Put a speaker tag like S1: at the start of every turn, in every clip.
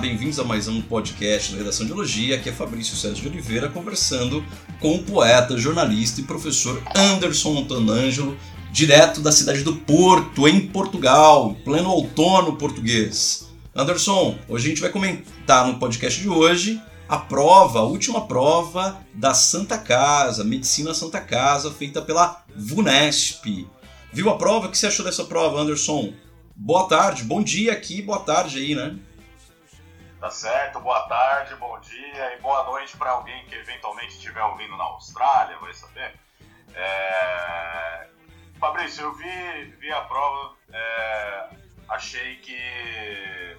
S1: Bem-vindos a mais um podcast da Redação de Biologia. Aqui é Fabrício Sérgio de Oliveira conversando com o poeta, jornalista e professor Anderson Montanangelo, direto da cidade do Porto, em Portugal, pleno outono português. Anderson, hoje a gente vai comentar no podcast de hoje a prova, a última prova da Santa Casa, Medicina Santa Casa, feita pela VUNESP. Viu a prova? O que você achou dessa prova, Anderson? Boa tarde, bom dia aqui, boa tarde aí, né?
S2: Tá certo, boa tarde, bom dia e boa noite para alguém que eventualmente estiver ouvindo na Austrália, vai saber. É... Fabrício, eu vi, vi a prova, é... achei que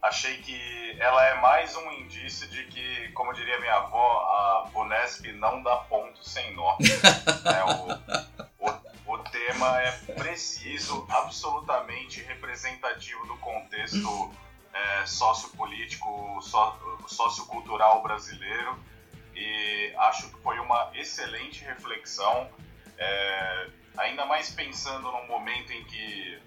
S2: achei que ela é mais um indício de que, como diria minha avó, a Bonesp não dá ponto sem nó. é, o, o, o, tema é preciso, absolutamente representativo do contexto é, sociopolítico, sociocultural brasileiro e acho que foi uma excelente reflexão, é, ainda mais pensando num momento em que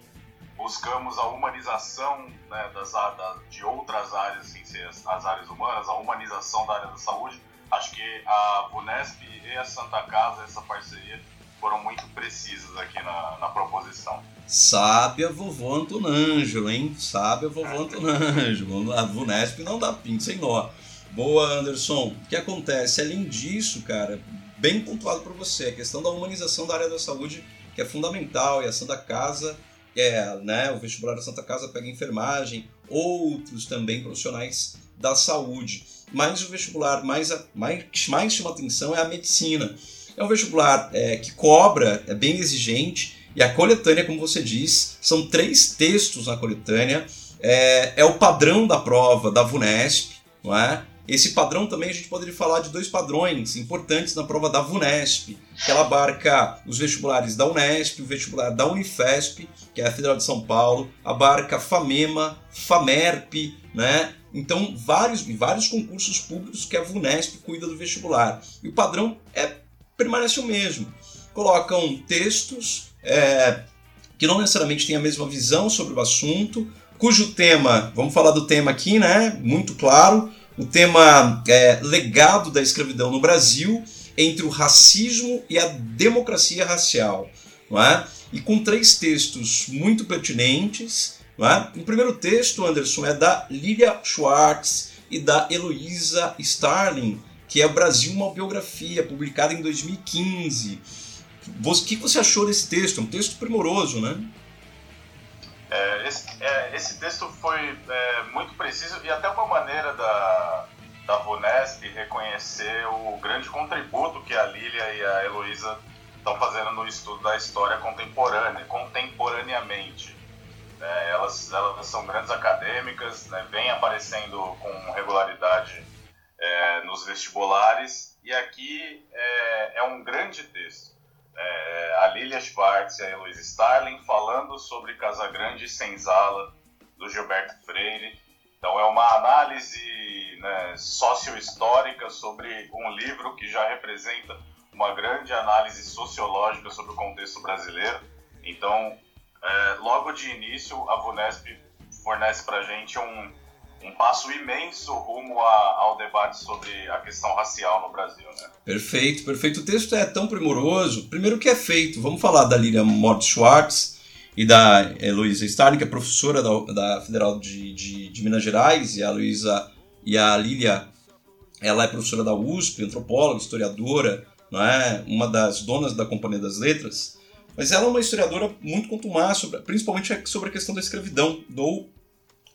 S2: buscamos a humanização né, das, da, de outras áreas, sem ser as, as, áreas humanas, a humanização da área da saúde. Acho que a Unesp e a Santa Casa, essa parceria, foram muito precisas aqui na, na proposição.
S1: Sabe a vovó Antonângelo, hein? Sabe a vovó Antonângelo. A Vunesp não dá pinto sem nó. Boa, Anderson. O que acontece? Além disso, cara, bem pontuado para você, a questão da humanização da área da saúde, que é fundamental, e a Santa Casa, é, né, o vestibular da Santa Casa pega enfermagem, outros também profissionais da saúde. Mas o vestibular mais, mais, mais chama atenção é a medicina. É um vestibular é, que cobra, é bem exigente, e a coletânea, como você diz, são três textos na coletânea. É, é o padrão da prova da VUNESP, não é? Esse padrão também a gente poderia falar de dois padrões importantes na prova da VUNESP, que ela abarca os vestibulares da Unesp, o vestibular da Unifesp, que é a Federal de São Paulo, abarca FAMEMA, FAMERP, né? Então, vários, vários concursos públicos que a VUNESP cuida do vestibular. E o padrão é permanece o mesmo. Colocam textos é, que não necessariamente têm a mesma visão sobre o assunto, cujo tema, vamos falar do tema aqui, né? Muito claro, o tema é, legado da escravidão no Brasil entre o racismo e a democracia racial, não é? E com três textos muito pertinentes, não é? O primeiro texto, Anderson, é da Lilia Schwartz e da Heloísa Starling, que é Brasil uma biografia, publicada em 2015 o que você achou desse texto? É um texto primoroso, né?
S2: É, esse, é, esse, texto foi é, muito preciso e até uma maneira da, da Vunesp reconhecer o grande contributo que a Lília e a Heloísa estão fazendo no estudo da história contemporânea, contemporaneamente. É, elas, elas são grandes acadêmicas, né, vêm aparecendo com regularidade é, nos vestibulares, e aqui é, é um grande texto é, a Lilia Schwartz e a Heloísa Starling falando sobre Casagrande e Senzala, do Gilberto Freire. Então é uma análise né, sociohistórica sobre um livro que já representa uma grande análise sociológica sobre o contexto brasileiro. Então, é, logo de início, a VUNESP fornece para a gente um, um passo imenso rumo a, ao debate sobre a questão racial no Brasil. Né?
S1: Perfeito, perfeito. O texto é tão primoroso. Primeiro que é feito, vamos falar da Lília Mort Schwartz e da Heloísa Starling, que é professora da, da Federal de, de, de, Minas Gerais, e a Luísa e a Lília, ela é professora da USP, antropóloga, historiadora, não é? uma das donas da Companhia das Letras. Mas ela é uma historiadora muito contumaz, sobre, principalmente sobre a questão da escravidão, do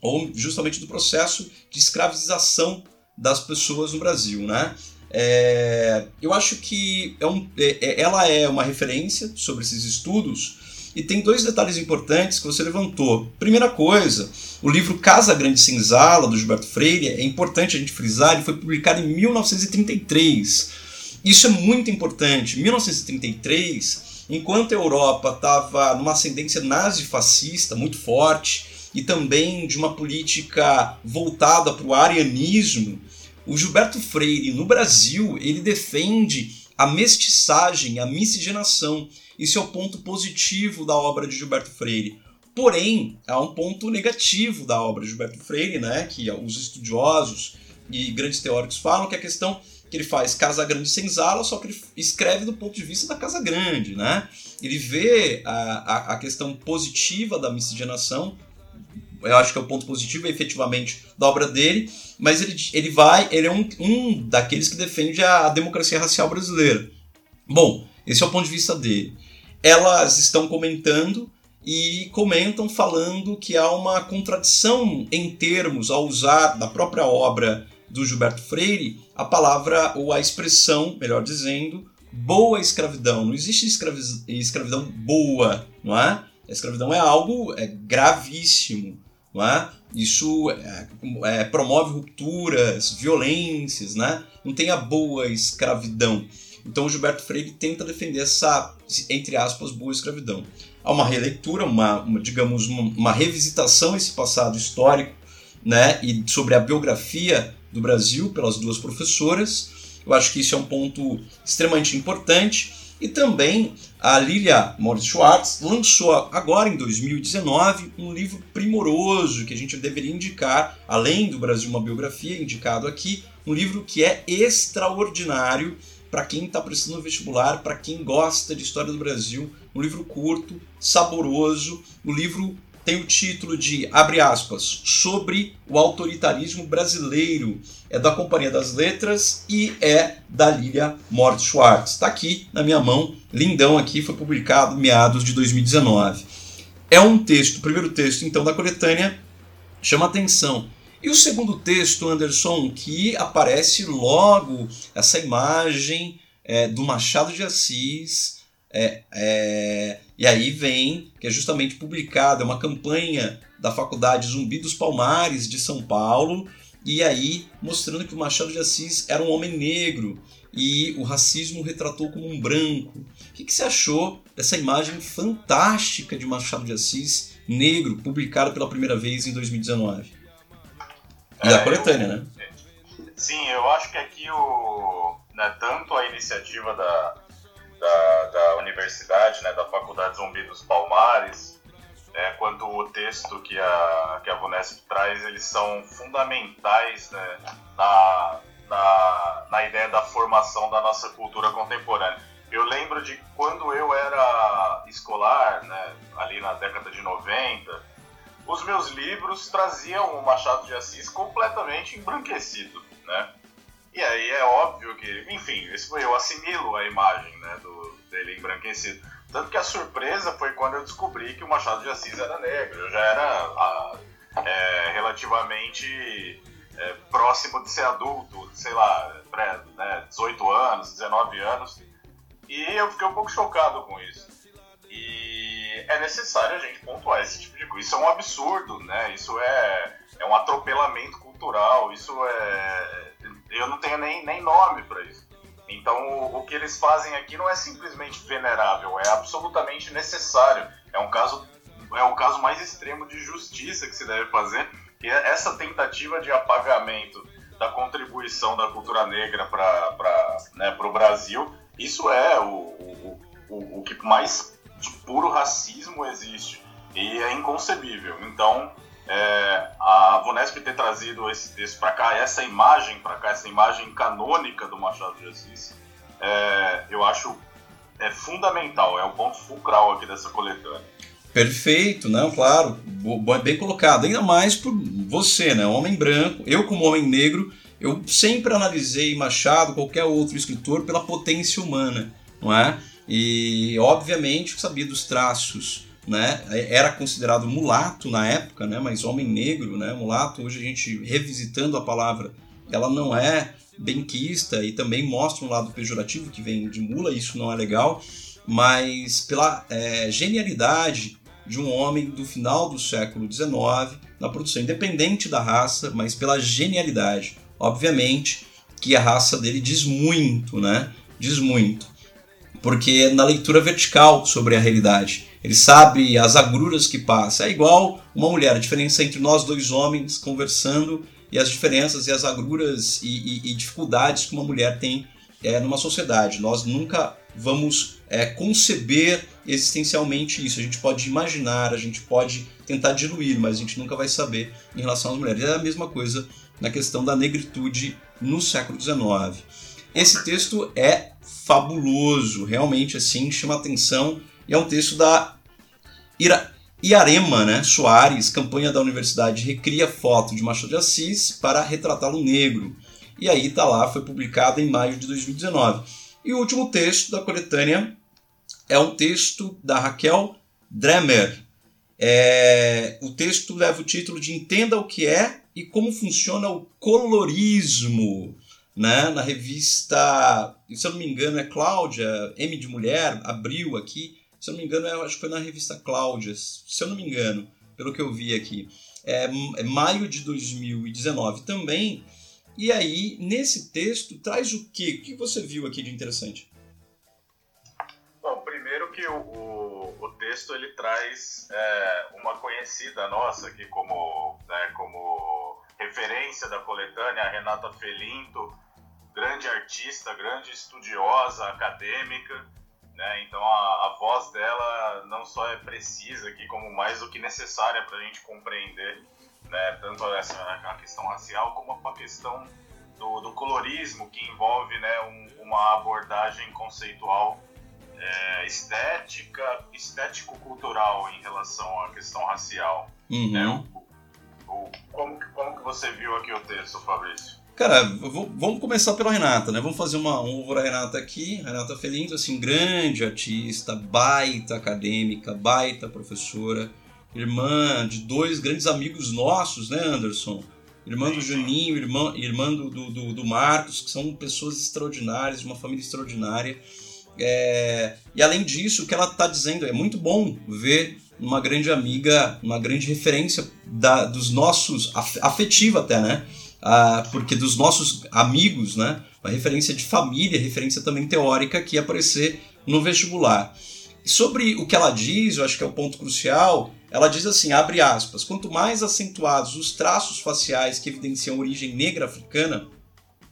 S1: ou justamente do processo de escravização das pessoas no Brasil, né? É, eu acho que é um, é, é, ela é uma referência sobre esses estudos e tem dois detalhes importantes que você levantou. Primeira coisa, o livro Casa Grande Senzala, do Gilberto Freire, é importante a gente frisar, ele foi publicado em 1933. Isso é muito importante. 1933, enquanto a Europa estava numa ascendência nazi-fascista muito forte, e também de uma política voltada para o arianismo, o Gilberto Freire, no Brasil, ele defende a mestiçagem, a miscigenação. Isso é o ponto positivo da obra de Gilberto Freire. Porém, há um ponto negativo da obra de Gilberto Freire, né, que os estudiosos e grandes teóricos falam, que é a questão que ele faz Casa Grande sem Senzala, só que ele escreve do ponto de vista da Casa Grande, né? Ele vê a, a, a questão positiva da miscigenação, eu acho que é o ponto positivo, efetivamente, da obra dele, mas ele, ele vai, ele é um, um daqueles que defende a, a democracia racial brasileira. Bom, esse é o ponto de vista dele. Elas estão comentando e comentam falando que há uma contradição em termos ao usar da própria obra do Gilberto Freire a palavra ou a expressão, melhor dizendo, boa escravidão. Não existe escravidão boa, não é? A escravidão é algo é, gravíssimo, é? Isso é, é, promove rupturas, violências, né? Não tem a boa escravidão. Então o Gilberto Freire tenta defender essa, entre aspas, boa escravidão. Há uma releitura, uma, uma digamos, uma, uma revisitação esse passado histórico, né? E sobre a biografia do Brasil pelas duas professoras. Eu acho que isso é um ponto extremamente importante. E também a Lilia Morris Schwartz lançou agora em 2019 um livro primoroso que a gente deveria indicar, além do Brasil uma biografia indicado aqui, um livro que é extraordinário para quem está prestando vestibular, para quem gosta de história do Brasil, um livro curto, saboroso, um livro tem o título de, abre aspas, sobre o autoritarismo brasileiro. É da Companhia das Letras e é da Lilia Mort Schwartz. Está aqui na minha mão, lindão aqui, foi publicado meados de 2019. É um texto, o primeiro texto então da coletânea, chama atenção. E o segundo texto, Anderson, que aparece logo essa imagem é, do Machado de Assis, é, é, e aí vem, que é justamente publicada, é uma campanha da Faculdade Zumbi dos Palmares de São Paulo, e aí mostrando que o Machado de Assis era um homem negro e o racismo retratou como um branco. O que, que você achou dessa imagem fantástica de Machado de Assis negro, publicada pela primeira vez em 2019? E da é, coletânea, né?
S2: Sim, eu acho que aqui o, né, tanto a iniciativa da, da, da universidade, né, da Faculdade Zumbi dos Palmares, é, quanto o texto que a, que a Vunesp traz, eles são fundamentais né, na, na, na ideia da formação da nossa cultura contemporânea. Eu lembro de quando eu era escolar, né, ali na década de 90, os meus livros traziam o Machado de Assis completamente embranquecido, né? E aí é óbvio que, enfim, eu assimilo a imagem né, do, dele embranquecido. Tanto que a surpresa foi quando eu descobri que o Machado de Assis era negro. Eu já era a, é, relativamente é, próximo de ser adulto, sei lá, né, 18 anos, 19 anos. E eu fiquei um pouco chocado com isso. E é necessário a gente pontuar esse tipo de coisa. Isso é um absurdo, né? Isso é, é um atropelamento cultural, isso é eu não tenho nem, nem nome para isso. Então, o, o, que eles fazem aqui não é simplesmente venerável, é absolutamente necessário. É um caso, é o caso mais extremo de justiça que se deve fazer. E é essa tentativa de apagamento da contribuição da cultura negra para né, o Brasil, isso é o, o, o, o que mais de puro racismo existe. E é inconcebível. Então, é, a Vunesp ter trazido esse texto para cá, essa imagem para cá, essa imagem canônica do Machado de Assis, é, eu acho é fundamental, é o ponto fulcral aqui dessa coletânea.
S1: Perfeito, não, claro, bem colocado. Ainda mais por você, né, homem branco, eu como homem negro, eu sempre analisei Machado, qualquer outro escritor, pela potência humana, não é? E obviamente sabia dos traços né? Era considerado mulato na época, né? Mas homem negro, né? Mulato, hoje a gente revisitando a palavra, ela não é benquista e também mostra um lado pejorativo que vem de mula, isso não é legal, mas pela é, genialidade de um homem do final do século XIX na produção, independente da raça, mas pela genialidade. Obviamente que a raça dele diz muito, né? Diz muito. Porque na leitura vertical sobre a realidade ele sabe as agruras que passa. É igual uma mulher, a diferença entre nós dois homens conversando e as diferenças e as agruras e, e, e dificuldades que uma mulher tem é, numa sociedade. Nós nunca vamos é, conceber existencialmente isso. A gente pode imaginar, a gente pode tentar diluir, mas a gente nunca vai saber em relação às mulheres. É a mesma coisa na questão da negritude no século XIX. Esse texto é fabuloso, realmente assim, chama atenção. E é um texto da Ira Iarema né, Soares, campanha da universidade, recria foto de Machado de Assis para retratá-lo negro. E aí tá lá, foi publicado em maio de 2019. E o último texto da coletânea é um texto da Raquel Dremer. É, o texto leva o título de Entenda o que é e como funciona o colorismo. Né? Na revista, se eu não me engano, é Cláudia, M de Mulher, abriu aqui. Se eu não me engano, é, acho que foi na revista Cláudia, se eu não me engano, pelo que eu vi aqui. É, é maio de 2019 também. E aí, nesse texto, traz o quê? O que você viu aqui de interessante?
S2: Bom, primeiro que o, o, o texto ele traz é, uma conhecida nossa aqui como, né, como referência da coletânea, a Renata Felinto, grande artista, grande estudiosa, acadêmica, né? Então a, a voz dela não só é precisa aqui, como mais do que necessária para a gente compreender né, tanto essa, a questão racial como a questão do, do colorismo, que envolve né, um, uma abordagem conceitual é, estética, estético-cultural em relação à questão racial.
S1: Uhum.
S2: Né? O, o, como, como que você viu aqui o texto, Fabrício?
S1: Cara, vou, vamos começar pela Renata, né? Vamos fazer uma honra a Renata aqui. Renata Felindo, assim, grande artista, baita acadêmica, baita professora irmã de dois grandes amigos nossos, né, Anderson? Irmã do Juninho, irmã, irmã do, do, do Marcos, que são pessoas extraordinárias, de uma família extraordinária. É, e além disso, o que ela está dizendo é muito bom ver uma grande amiga, uma grande referência da, dos nossos, afetiva até, né? Ah, porque dos nossos amigos, né? Uma referência de família, referência também teórica que ia aparecer no vestibular. Sobre o que ela diz, eu acho que é o ponto crucial, ela diz assim, abre aspas, quanto mais acentuados os traços faciais que evidenciam origem negra africana,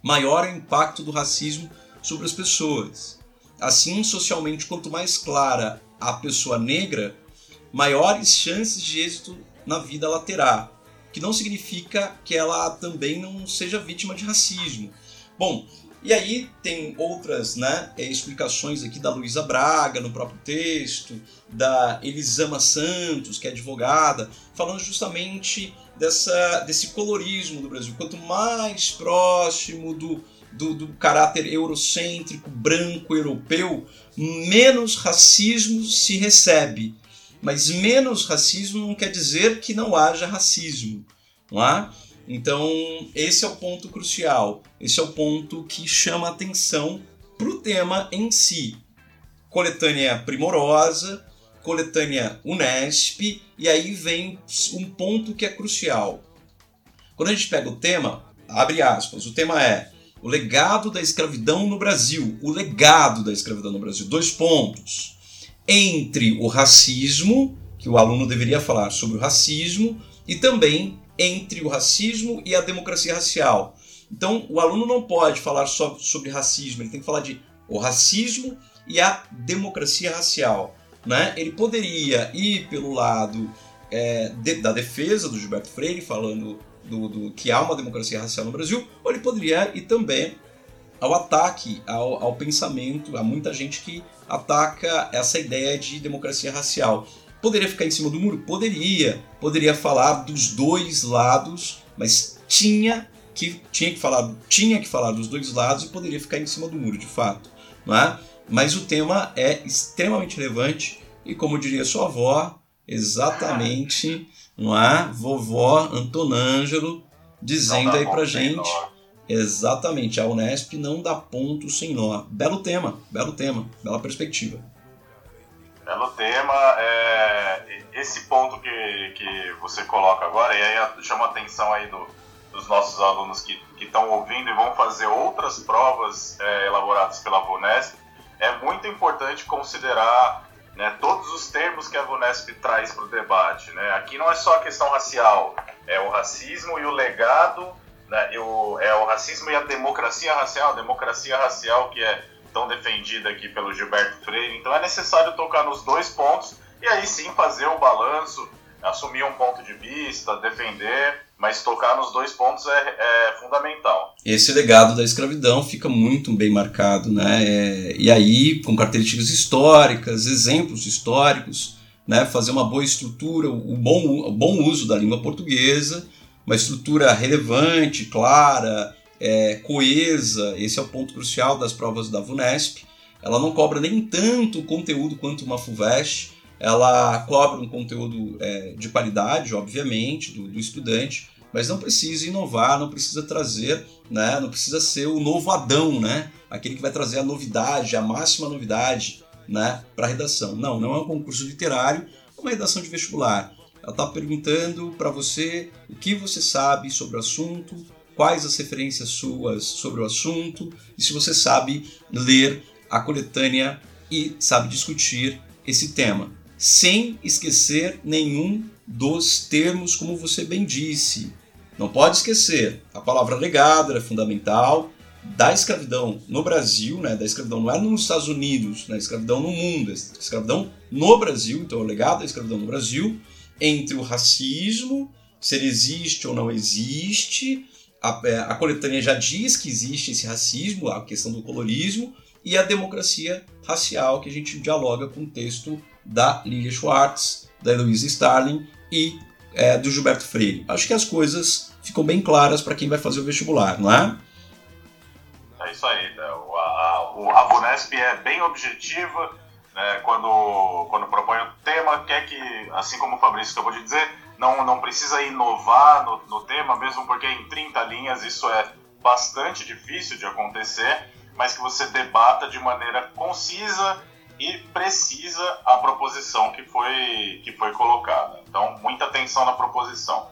S1: maior é o impacto do racismo sobre as pessoas. Assim, socialmente, quanto mais clara a pessoa negra, maiores chances de êxito na vida ela terá. Que não significa que ela também não seja vítima de racismo. Bom, e aí tem outras né, é, explicações aqui da Luísa Braga no próprio texto, da Elisama Santos, que é advogada, falando justamente dessa, desse colorismo do Brasil. Quanto mais próximo do, do, do caráter eurocêntrico, branco, europeu, menos racismo se recebe. Mas menos racismo não quer dizer que não haja racismo. Não? Então, esse é o ponto crucial, esse é o ponto que chama atenção para o tema em si. Coletânea primorosa, coletânea Unesp, e aí vem um ponto que é crucial. Quando a gente pega o tema, abre aspas, o tema é o legado da escravidão no Brasil, o legado da escravidão no Brasil, dois pontos. Entre o racismo, que o aluno deveria falar sobre o racismo, e também entre o racismo e a democracia racial. Então, o aluno não pode falar só sobre racismo, ele tem que falar de o racismo e a democracia racial. Né? Ele poderia ir pelo lado é, de, da defesa do Gilberto Freire, falando do, do, que há uma democracia racial no Brasil, ou ele poderia ir também ao ataque ao, ao pensamento, há muita gente que ataca essa ideia de democracia racial. Poderia ficar em cima do muro? Poderia. Poderia falar dos dois lados, mas tinha que, tinha que, falar, tinha que falar dos dois lados e poderia ficar em cima do muro, de fato. Não é? Mas o tema é extremamente relevante e, como diria sua avó, exatamente, não é? Vovó Antonângelo dizendo aí pra gente. Exatamente, a Unesp não dá ponto sem nó. Belo tema, belo tema, bela perspectiva.
S2: Belo tema. É, esse ponto que, que você coloca agora, e aí chama a atenção aí do, dos nossos alunos que estão ouvindo e vão fazer outras provas é, elaboradas pela VUNESP, é muito importante considerar né, todos os termos que a VUNESP traz para o debate. Né? Aqui não é só a questão racial, é o racismo e o legado, né, é o racismo e a democracia racial, a democracia racial que é tão defendida aqui pelo Gilberto Freire. Então é necessário tocar nos dois pontos e aí sim fazer o balanço, assumir um ponto de vista, defender, mas tocar nos dois pontos é, é fundamental.
S1: Esse legado da escravidão fica muito bem marcado, né? É, e aí, com características históricas, exemplos históricos, né? fazer uma boa estrutura, o bom, o bom uso da língua portuguesa, uma estrutura relevante, clara, é, coesa, esse é o ponto crucial das provas da VUNESP. Ela não cobra nem tanto conteúdo quanto uma FUVEST, ela cobra um conteúdo é, de qualidade, obviamente, do, do, estudante, mas não precisa inovar, não precisa trazer, né, não precisa ser o novo Adão, né, aquele que vai trazer a novidade, a máxima novidade né, para a redação. Não, não é um concurso literário, é uma redação de vestibular. Ela está perguntando para você o que você sabe sobre o assunto, quais as referências suas sobre o assunto e se você sabe ler a coletânea e sabe discutir esse tema, sem esquecer nenhum dos termos, como você bem disse. Não pode esquecer, a palavra legado é fundamental, da escravidão no Brasil, né, da escravidão não é nos Estados Unidos, da né, escravidão no mundo, da escravidão no Brasil, então o legado da escravidão no Brasil, entre o racismo, se ele existe ou não existe, a, é, a coletânea já diz que existe esse racismo, a questão do colorismo, e a democracia racial, que a gente dialoga com o texto da Lilia Schwartz, da Heloísa Starling e é, do Gilberto Freire. Acho que as coisas ficam bem claras para quem vai fazer o vestibular, não é?
S2: É isso aí. Né? A, a, a Vunesp é bem objetiva né? quando, quando propõe o tema, quer que, assim como o Fabrício acabou de dizer, não, não precisa inovar no, no tema, mesmo porque em 30 linhas isso é bastante difícil de acontecer, mas que você debata de maneira concisa e precisa a proposição que foi, que foi colocada. Então, muita atenção na proposição.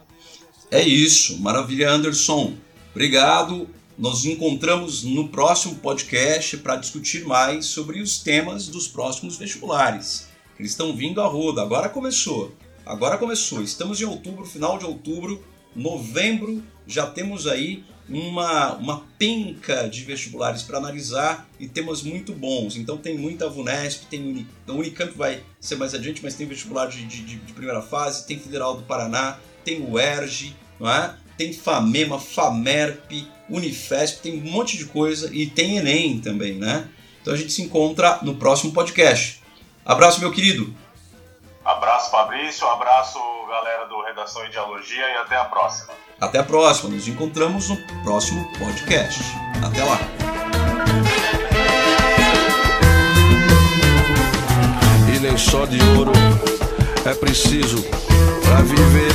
S1: É isso. Maravilha, Anderson. Obrigado. Nos encontramos no próximo podcast para discutir mais sobre os temas dos próximos vestibulares. Eles estão vindo a roda, agora começou. Agora começou, estamos em outubro, final de outubro, novembro, já temos aí uma, uma penca de vestibulares para analisar e temas muito bons. Então tem muita VUNESP, tem Uni, a Unicamp vai ser mais adiante, mas tem vestibular de, de, de primeira fase, tem Federal do Paraná, tem o ERJ, não é? tem FAMEMA, FAMERP, Unifesp, tem um monte de coisa e tem Enem também, né? Então a gente se encontra no próximo podcast. Abraço, meu querido!
S2: Abraço, Fabrício. Abraço, galera do Redação e Dialogia. E até a próxima.
S1: Até a próxima. Nos encontramos no próximo podcast. Até lá.
S3: E nem só de ouro é preciso para viver.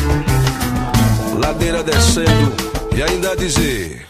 S3: Ladeira descendo e ainda dizer.